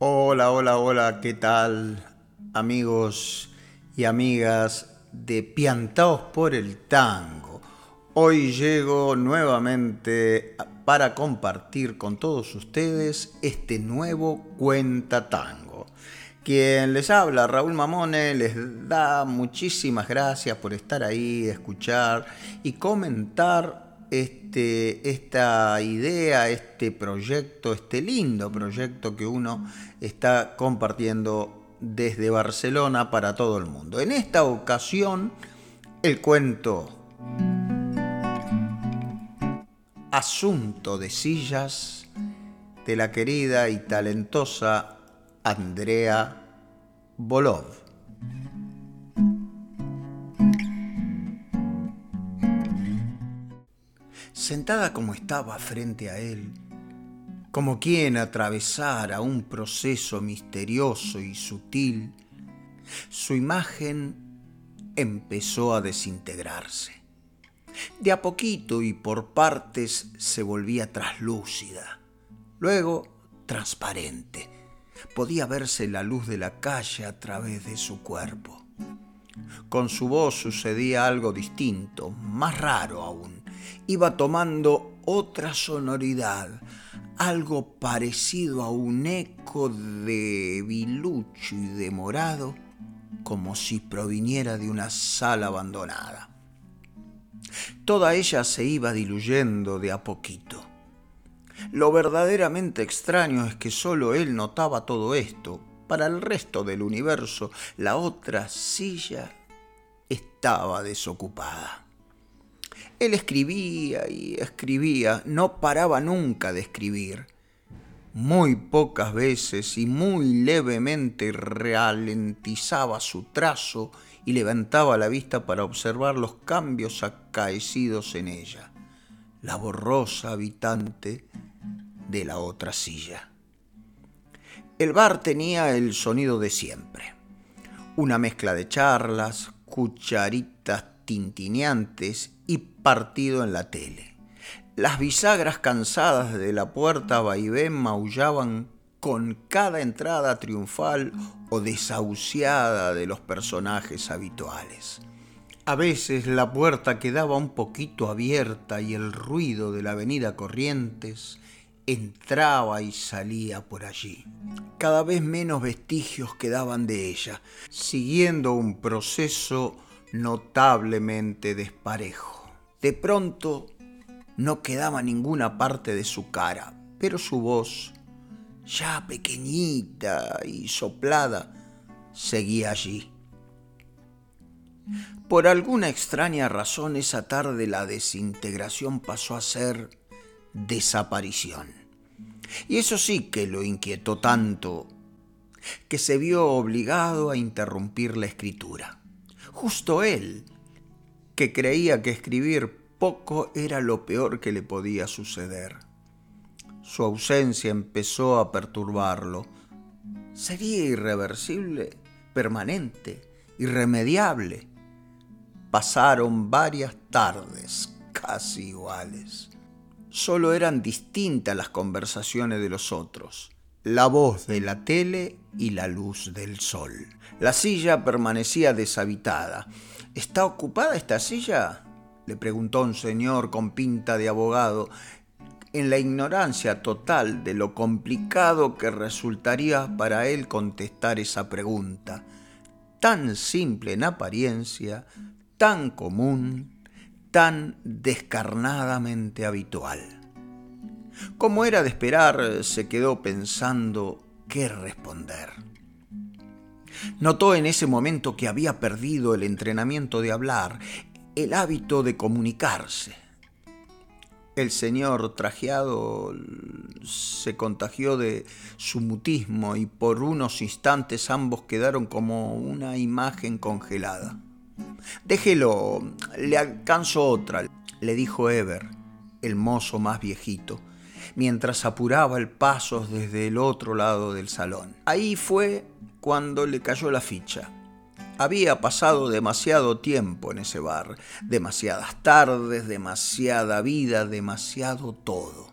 Hola, hola, hola, ¿qué tal amigos y amigas de Piantaos por el Tango? Hoy llego nuevamente para compartir con todos ustedes este nuevo Cuenta Tango. Quien les habla, Raúl Mamone, les da muchísimas gracias por estar ahí, escuchar y comentar este, esta idea, este proyecto, este lindo proyecto que uno está compartiendo desde Barcelona para todo el mundo. En esta ocasión, el cuento Asunto de sillas de la querida y talentosa Andrea Bolov. Sentada como estaba frente a él, como quien atravesara un proceso misterioso y sutil, su imagen empezó a desintegrarse. De a poquito y por partes se volvía traslúcida, luego transparente. Podía verse la luz de la calle a través de su cuerpo. Con su voz sucedía algo distinto, más raro aún iba tomando otra sonoridad, algo parecido a un eco de bilucho y de morado, como si proviniera de una sala abandonada. Toda ella se iba diluyendo de a poquito. Lo verdaderamente extraño es que solo él notaba todo esto. Para el resto del universo, la otra silla estaba desocupada. Él escribía y escribía, no paraba nunca de escribir. Muy pocas veces y muy levemente ralentizaba su trazo y levantaba la vista para observar los cambios acaecidos en ella, la borrosa habitante de la otra silla. El bar tenía el sonido de siempre, una mezcla de charlas, cucharitas tintineantes y partido en la tele. Las bisagras cansadas de la puerta vaivén maullaban con cada entrada triunfal o desahuciada de los personajes habituales. A veces la puerta quedaba un poquito abierta y el ruido de la avenida Corrientes entraba y salía por allí. Cada vez menos vestigios quedaban de ella, siguiendo un proceso notablemente desparejo. De pronto no quedaba ninguna parte de su cara, pero su voz, ya pequeñita y soplada, seguía allí. Por alguna extraña razón esa tarde la desintegración pasó a ser desaparición. Y eso sí que lo inquietó tanto que se vio obligado a interrumpir la escritura justo él, que creía que escribir poco era lo peor que le podía suceder. Su ausencia empezó a perturbarlo. ¿Sería irreversible, permanente, irremediable? Pasaron varias tardes casi iguales. Solo eran distintas las conversaciones de los otros la voz de la tele y la luz del sol. La silla permanecía deshabitada. ¿Está ocupada esta silla? le preguntó un señor con pinta de abogado, en la ignorancia total de lo complicado que resultaría para él contestar esa pregunta, tan simple en apariencia, tan común, tan descarnadamente habitual. Como era de esperar, se quedó pensando qué responder. Notó en ese momento que había perdido el entrenamiento de hablar, el hábito de comunicarse. El señor trajeado se contagió de su mutismo y por unos instantes ambos quedaron como una imagen congelada. Déjelo, le alcanzo otra, le dijo Ever, el mozo más viejito, mientras apuraba el paso desde el otro lado del salón. Ahí fue cuando le cayó la ficha. Había pasado demasiado tiempo en ese bar, demasiadas tardes, demasiada vida, demasiado todo.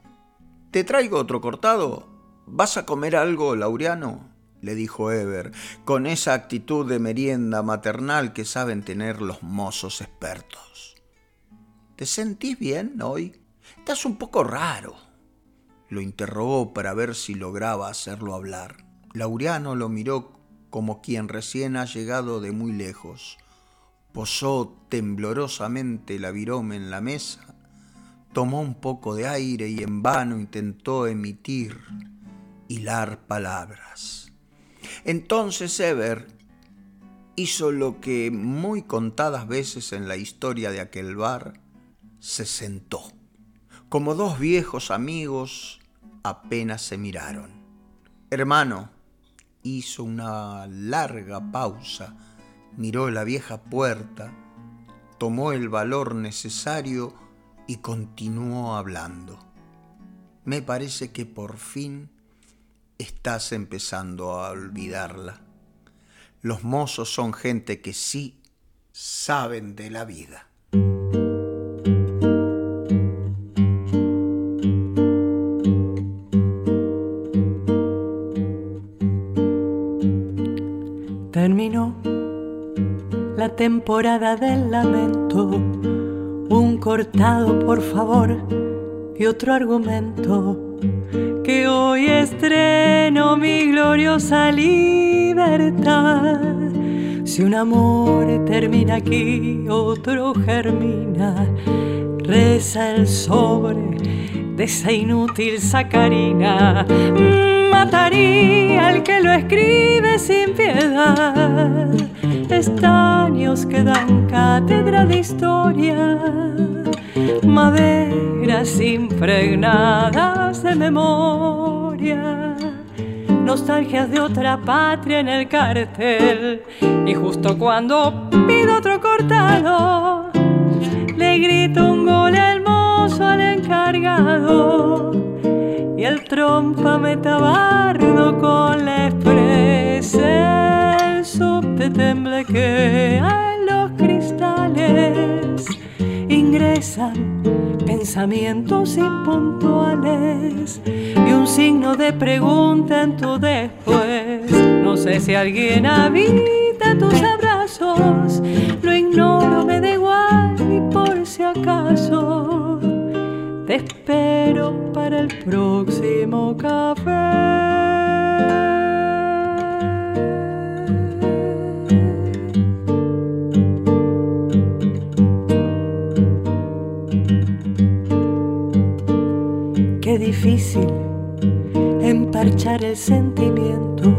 ¿Te traigo otro cortado? ¿Vas a comer algo, Laureano? le dijo Ever, con esa actitud de merienda maternal que saben tener los mozos expertos. ¿Te sentís bien hoy? Estás un poco raro. Lo interrogó para ver si lograba hacerlo hablar. Laureano lo miró como quien recién ha llegado de muy lejos. Posó temblorosamente la virome en la mesa, tomó un poco de aire y en vano intentó emitir, hilar palabras. Entonces Ever hizo lo que muy contadas veces en la historia de aquel bar, se sentó. Como dos viejos amigos apenas se miraron. Hermano, hizo una larga pausa, miró la vieja puerta, tomó el valor necesario y continuó hablando. Me parece que por fin estás empezando a olvidarla. Los mozos son gente que sí saben de la vida. Temporada del lamento, un cortado por favor y otro argumento que hoy estreno mi gloriosa libertad. Si un amor termina aquí, otro germina, reza el sobre de esa inútil sacarina. Mataría al que lo escribe sin piedad. Estaños que dan cátedra de historia maderas impregnadas de memoria, nostalgias de otra patria en el cartel. Y justo cuando pido otro cortado, le grito un gol hermoso al encargado. Y el trompa metabardo con la expresa, el subte que en los cristales ingresan pensamientos impuntuales y un signo de pregunta en tu después. No sé si alguien habita tus abrazos, lo ignoro, me da igual y por si acaso te espero para el próximo café. Emparchar el sentimiento.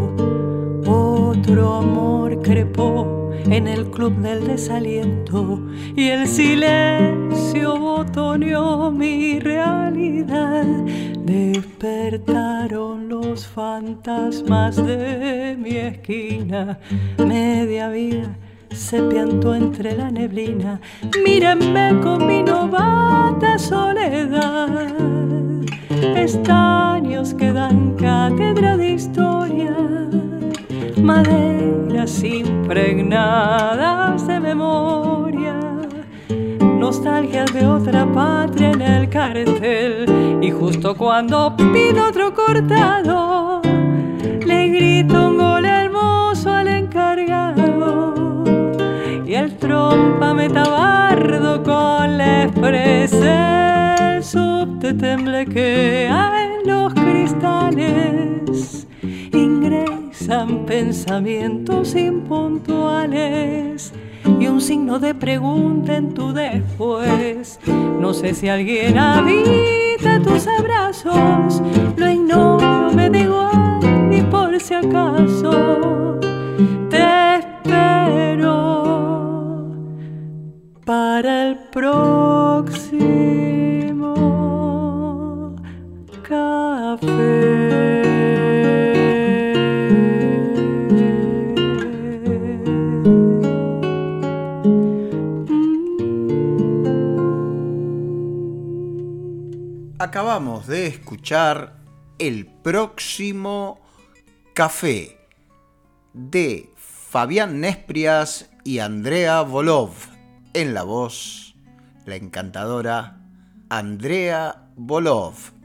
Otro amor crepó en el club del desaliento y el silencio botoneó mi realidad. Despertaron los fantasmas de mi esquina, media vida se piantó entre la neblina. Mírenme con mi novata soledad. Estaños que dan cátedra de historia, maderas impregnadas de memoria, nostalgias de otra patria en el cartel. Y justo cuando pido otro cortado, le grito un gol hermoso al encargado. Y el trompa me tabardo con la expresa subte que en los cristales ingresan pensamientos impuntuales y un signo de pregunta en tu después. No sé si alguien habita tus abrazos, lo ignoro, me digo ni por si acaso te espero para el próximo. Acabamos de escuchar el próximo café de Fabián Nesprias y Andrea Volov en la voz, la encantadora Andrea Volov.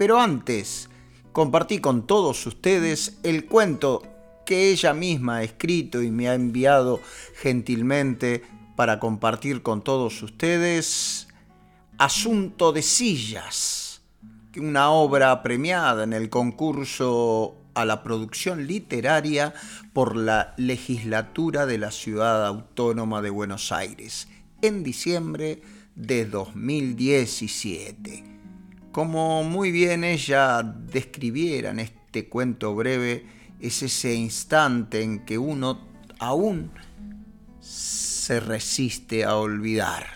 Pero antes, compartí con todos ustedes el cuento que ella misma ha escrito y me ha enviado gentilmente para compartir con todos ustedes Asunto de Sillas, una obra premiada en el concurso a la producción literaria por la legislatura de la Ciudad Autónoma de Buenos Aires en diciembre de 2017. Como muy bien ella describiera en este cuento breve, es ese instante en que uno aún se resiste a olvidar.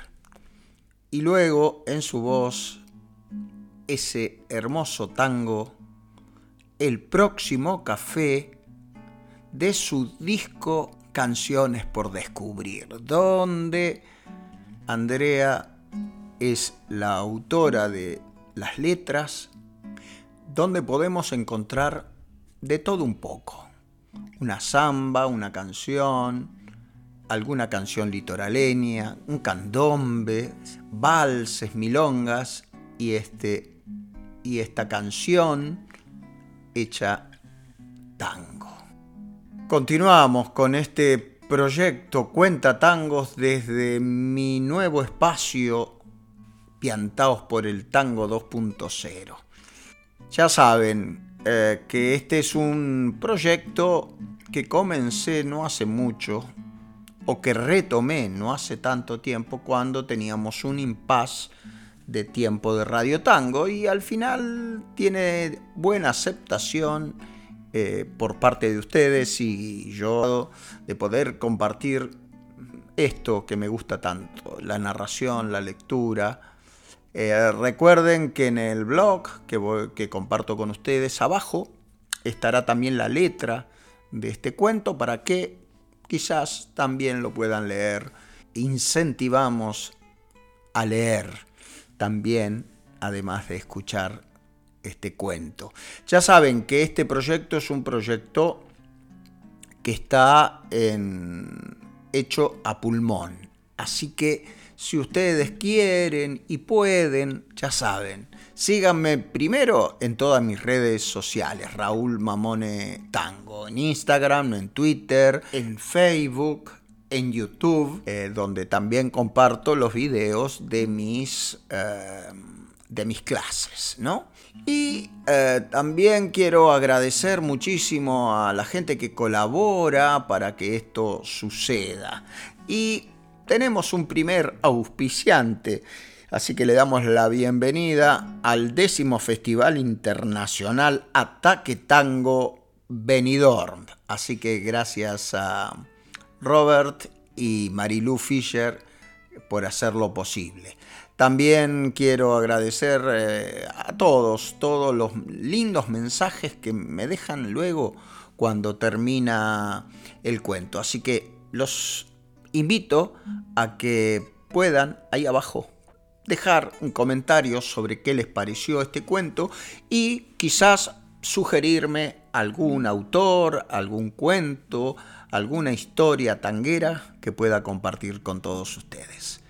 Y luego en su voz, ese hermoso tango, el próximo café de su disco Canciones por Descubrir, donde Andrea es la autora de las letras, donde podemos encontrar de todo un poco. Una samba, una canción, alguna canción litoraleña, un candombe, valses, milongas y, este, y esta canción hecha tango. Continuamos con este proyecto Cuenta Tangos desde mi nuevo espacio Piantaos por el Tango 2.0. Ya saben eh, que este es un proyecto que comencé no hace mucho o que retomé no hace tanto tiempo cuando teníamos un impas de tiempo de Radio Tango y al final tiene buena aceptación eh, por parte de ustedes y yo de poder compartir esto que me gusta tanto, la narración, la lectura. Eh, recuerden que en el blog que, que comparto con ustedes abajo estará también la letra de este cuento para que quizás también lo puedan leer. Incentivamos a leer también, además de escuchar este cuento. Ya saben que este proyecto es un proyecto que está hecho a pulmón. Así que si ustedes quieren y pueden, ya saben, síganme primero en todas mis redes sociales, Raúl Mamone Tango, en Instagram, en Twitter, en Facebook, en YouTube, eh, donde también comparto los videos de mis, eh, de mis clases, ¿no? Y eh, también quiero agradecer muchísimo a la gente que colabora para que esto suceda. Y tenemos un primer auspiciante, así que le damos la bienvenida al décimo Festival Internacional Ataque Tango Benidorm. Así que gracias a Robert y Marilu Fischer por hacerlo posible. También quiero agradecer eh, a todos, todos los lindos mensajes que me dejan luego cuando termina el cuento. Así que los invito a que puedan ahí abajo dejar un comentario sobre qué les pareció este cuento y quizás sugerirme algún autor, algún cuento, alguna historia tanguera que pueda compartir con todos ustedes.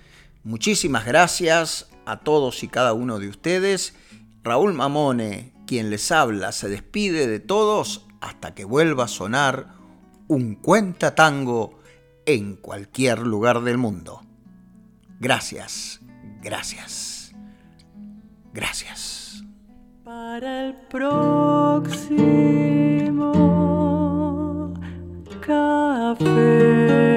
Muchísimas gracias a todos y cada uno de ustedes. Raúl Mamone, quien les habla, se despide de todos hasta que vuelva a sonar un cuenta tango en cualquier lugar del mundo. Gracias, gracias, gracias. Para el próximo café.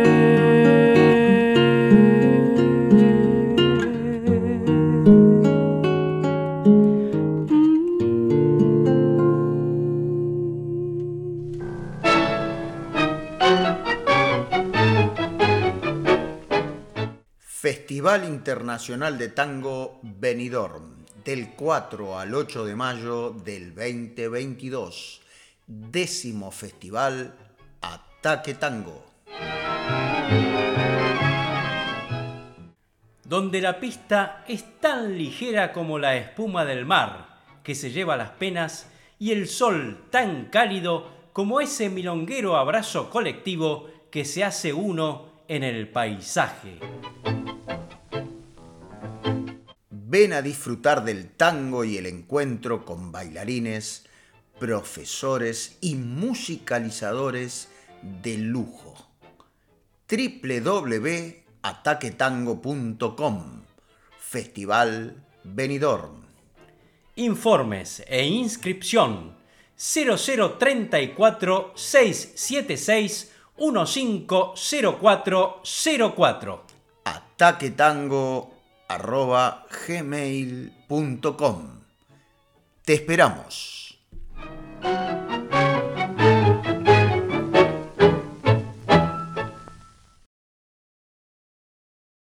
Festival Internacional de Tango Benidorm, del 4 al 8 de mayo del 2022. Décimo Festival Ataque Tango. Donde la pista es tan ligera como la espuma del mar, que se lleva las penas, y el sol tan cálido como ese milonguero abrazo colectivo que se hace uno en el paisaje. Ven a disfrutar del tango y el encuentro con bailarines profesores y musicalizadores de lujo. www.ataquetango.com Festival Benidorm. Informes e inscripción 0034 676 150404 ataquetango.gmail.com Te esperamos.